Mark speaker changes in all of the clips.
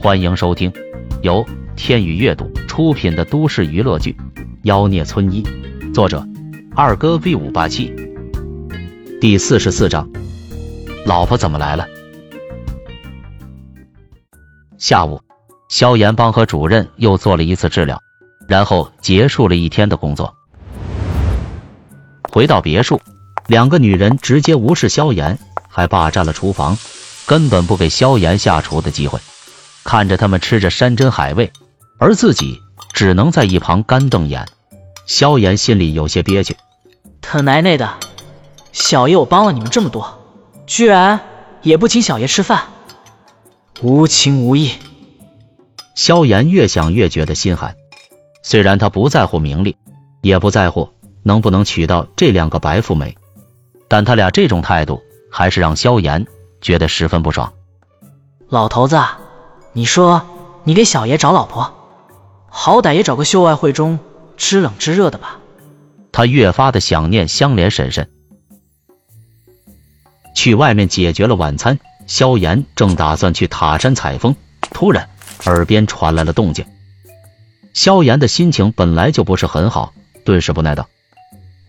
Speaker 1: 欢迎收听由天宇阅读出品的都市娱乐剧《妖孽村医》，作者二哥 V 五八七，第四十四章，老婆怎么来了？下午，萧炎帮和主任又做了一次治疗，然后结束了一天的工作。回到别墅，两个女人直接无视萧炎，还霸占了厨房，根本不给萧炎下厨的机会。看着他们吃着山珍海味，而自己只能在一旁干瞪眼。萧炎心里有些憋屈，
Speaker 2: 他奶奶的，小爷我帮了你们这么多，居然也不请小爷吃饭，无情无义。
Speaker 1: 萧炎越想越觉得心寒。虽然他不在乎名利，也不在乎能不能娶到这两个白富美，但他俩这种态度还是让萧炎觉得十分不爽。
Speaker 2: 老头子。你说，你给小爷找老婆，好歹也找个秀外慧中、知冷知热的吧。
Speaker 1: 他越发的想念香莲婶婶。去外面解决了晚餐，萧炎正打算去塔山采风，突然耳边传来了动静。萧炎的心情本来就不是很好，顿时不耐道：“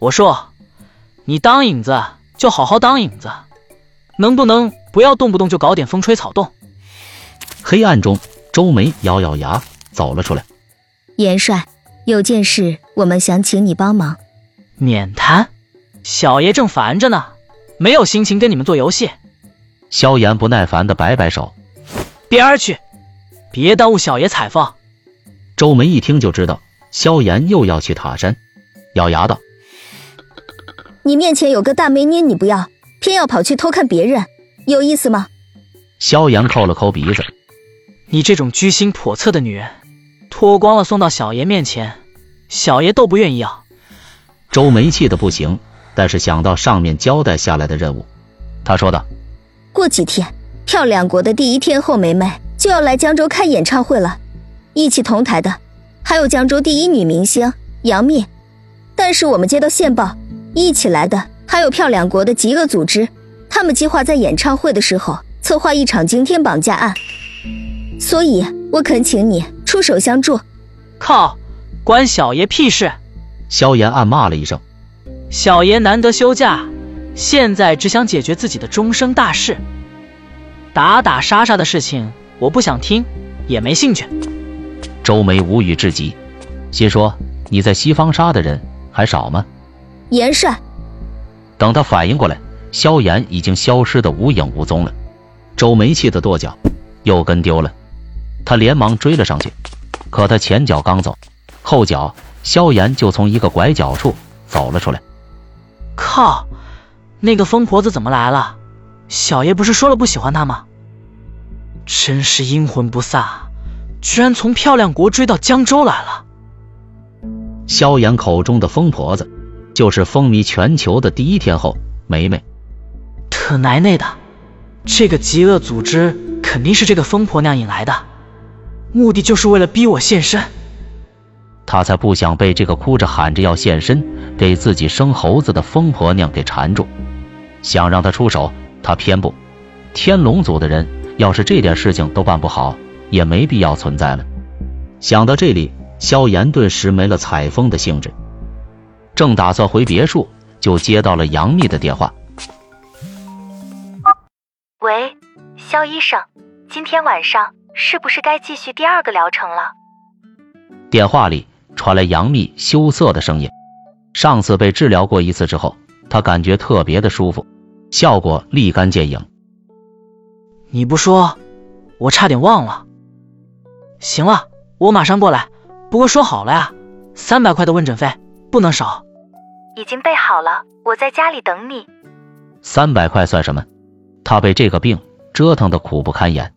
Speaker 2: 我说，你当影子就好好当影子，能不能不要动不动就搞点风吹草动？”
Speaker 1: 黑暗中，周梅咬咬牙走了出来。
Speaker 3: 元帅，有件事我们想请你帮忙。
Speaker 2: 免谈，小爷正烦着呢，没有心情跟你们做游戏。
Speaker 1: 萧炎不耐烦的摆摆手：“
Speaker 2: 边儿去，别耽误小爷采风。”
Speaker 1: 周梅一听就知道萧炎又要去塔山，咬牙道：“
Speaker 3: 你面前有个大美女，你不要，偏要跑去偷看别人，有意思吗？”
Speaker 1: 萧炎扣了抠鼻子。
Speaker 2: 你这种居心叵测的女人，脱光了送到小爷面前，小爷都不愿意要。
Speaker 1: 周梅气的不行，但是想到上面交代下来的任务，他说道：“
Speaker 3: 过几天，漂亮国的第一天后梅梅就要来江州开演唱会了，一起同台的还有江州第一女明星杨幂。但是我们接到线报，一起来的还有漂亮国的极恶组织，他们计划在演唱会的时候策划一场惊天绑架案。”所以，我恳请你出手相助。
Speaker 2: 靠，关小爷屁事！
Speaker 1: 萧炎暗骂了一声。
Speaker 2: 小爷难得休假，现在只想解决自己的终生大事。打打杀杀的事情，我不想听，也没兴趣。
Speaker 1: 周梅无语至极，心说：你在西方杀的人还少吗？
Speaker 3: 严帅。
Speaker 1: 等他反应过来，萧炎已经消失的无影无踪了。周梅气得跺脚，又跟丢了。他连忙追了上去，可他前脚刚走，后脚萧炎就从一个拐角处走了出来。
Speaker 2: 靠，那个疯婆子怎么来了？小爷不是说了不喜欢她吗？真是阴魂不散，居然从漂亮国追到江州来了。
Speaker 1: 萧炎口中的疯婆子，就是风靡全球的第一天后梅梅。
Speaker 2: 他奶奶的，这个极恶组织肯定是这个疯婆娘引来的。目的就是为了逼我现身，
Speaker 1: 他才不想被这个哭着喊着要现身给自己生猴子的疯婆娘给缠住。想让他出手，他偏不。天龙组的人要是这点事情都办不好，也没必要存在了。想到这里，萧炎顿时没了采风的兴致。正打算回别墅，就接到了杨幂的电话。
Speaker 4: 喂，萧医生，今天晚上。是不是该继续第二个疗程了？
Speaker 1: 电话里传来杨幂羞涩的声音。上次被治疗过一次之后，她感觉特别的舒服，效果立竿见影。
Speaker 2: 你不说，我差点忘了。行了，我马上过来。不过说好了呀，三百块的问诊费不能少。
Speaker 4: 已经备好了，我在家里等你。
Speaker 1: 三百块算什么？他被这个病折腾的苦不堪言。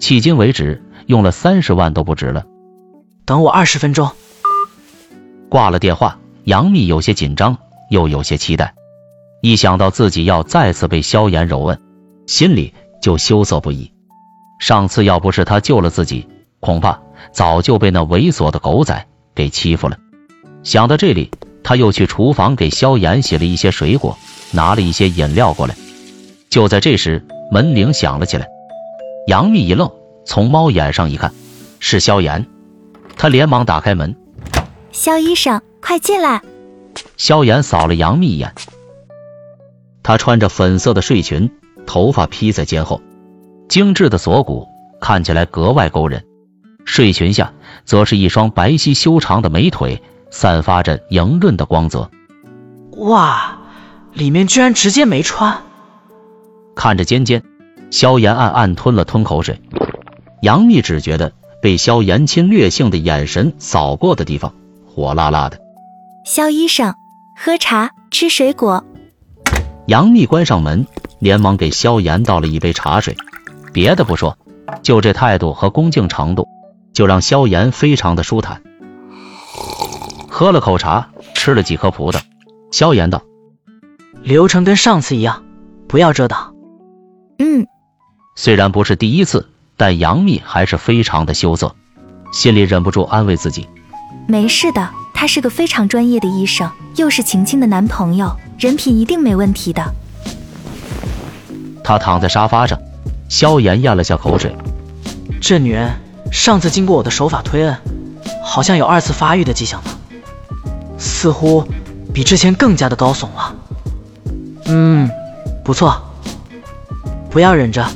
Speaker 1: 迄今为止，用了三十万都不值了。
Speaker 2: 等我二十分钟。
Speaker 1: 挂了电话，杨幂有些紧张，又有些期待。一想到自己要再次被萧炎揉摁，心里就羞涩不已。上次要不是他救了自己，恐怕早就被那猥琐的狗仔给欺负了。想到这里，他又去厨房给萧炎洗了一些水果，拿了一些饮料过来。就在这时，门铃响了起来。杨幂一愣，从猫眼上一看，是萧炎。他连忙打开门：“
Speaker 4: 萧医生，快进来。”
Speaker 1: 萧炎扫了杨幂一眼，她穿着粉色的睡裙，头发披在肩后，精致的锁骨看起来格外勾人。睡裙下则是一双白皙修长的美腿，散发着莹润的光泽。
Speaker 2: 哇，里面居然直接没穿！
Speaker 1: 看着尖尖，萧炎暗暗吞了吞口水。杨幂只觉得被萧炎侵略性的眼神扫过的地方，火辣辣的。
Speaker 4: 萧医生。喝茶，吃水果。
Speaker 1: 杨幂关上门，连忙给萧炎倒了一杯茶水。别的不说，就这态度和恭敬程度，就让萧炎非常的舒坦。喝了口茶，吃了几颗葡萄。萧炎道：“
Speaker 2: 流程跟上次一样，不要遮挡。”
Speaker 4: 嗯。
Speaker 1: 虽然不是第一次，但杨幂还是非常的羞涩，心里忍不住安慰自己：“
Speaker 4: 没事的。”他是个非常专业的医生，又是晴晴的男朋友，人品一定没问题的。
Speaker 1: 他躺在沙发上，萧炎咽了下口水。
Speaker 2: 这女人上次经过我的手法推摁，好像有二次发育的迹象呢，似乎比之前更加的高耸了。嗯，不错，不要忍着，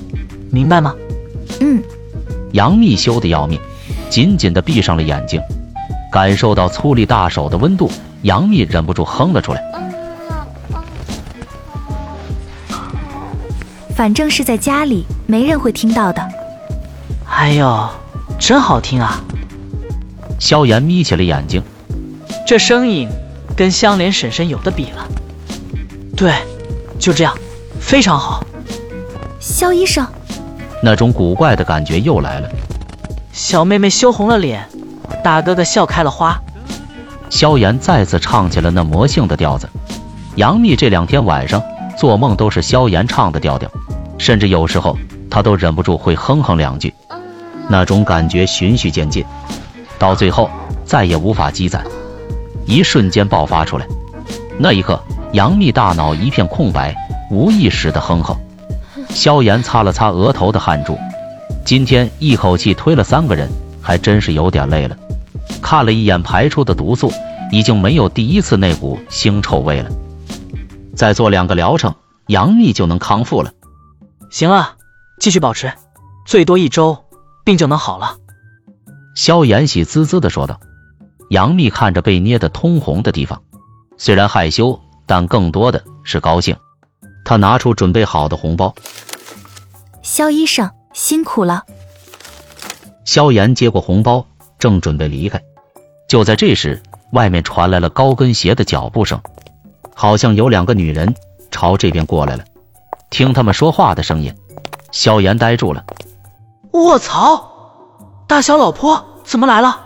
Speaker 2: 明白吗？
Speaker 4: 嗯。
Speaker 1: 杨幂羞得要命，紧紧的闭上了眼睛。感受到粗粝大手的温度，杨幂忍不住哼了出来。
Speaker 4: 反正是在家里，没人会听到的。
Speaker 2: 哎呦，真好听啊！
Speaker 1: 萧炎眯起了眼睛，
Speaker 2: 这声音跟香莲婶婶有的比了。对，就这样，非常好。
Speaker 4: 萧医生，
Speaker 1: 那种古怪的感觉又来了。
Speaker 2: 小妹妹羞红了脸。大哥哥笑开了花，
Speaker 1: 萧炎再次唱起了那魔性的调子。杨幂这两天晚上做梦都是萧炎唱的调调，甚至有时候她都忍不住会哼哼两句。那种感觉循序渐进，到最后再也无法积攒，一瞬间爆发出来。那一刻，杨幂大脑一片空白，无意识的哼哼。萧炎擦了擦额头的汗珠，今天一口气推了三个人，还真是有点累了。看了一眼排出的毒素，已经没有第一次那股腥臭味了。再做两个疗程，杨幂就能康复了。
Speaker 2: 行啊，继续保持，最多一周，病就能好了。
Speaker 1: 萧炎喜滋滋的说道。杨幂看着被捏得通红的地方，虽然害羞，但更多的是高兴。她拿出准备好的红包。
Speaker 4: 肖医生辛苦了。
Speaker 1: 萧炎接过红包。正准备离开，就在这时，外面传来了高跟鞋的脚步声，好像有两个女人朝这边过来了。听他们说话的声音，萧炎呆住了。
Speaker 2: 卧槽，大小老婆怎么来了？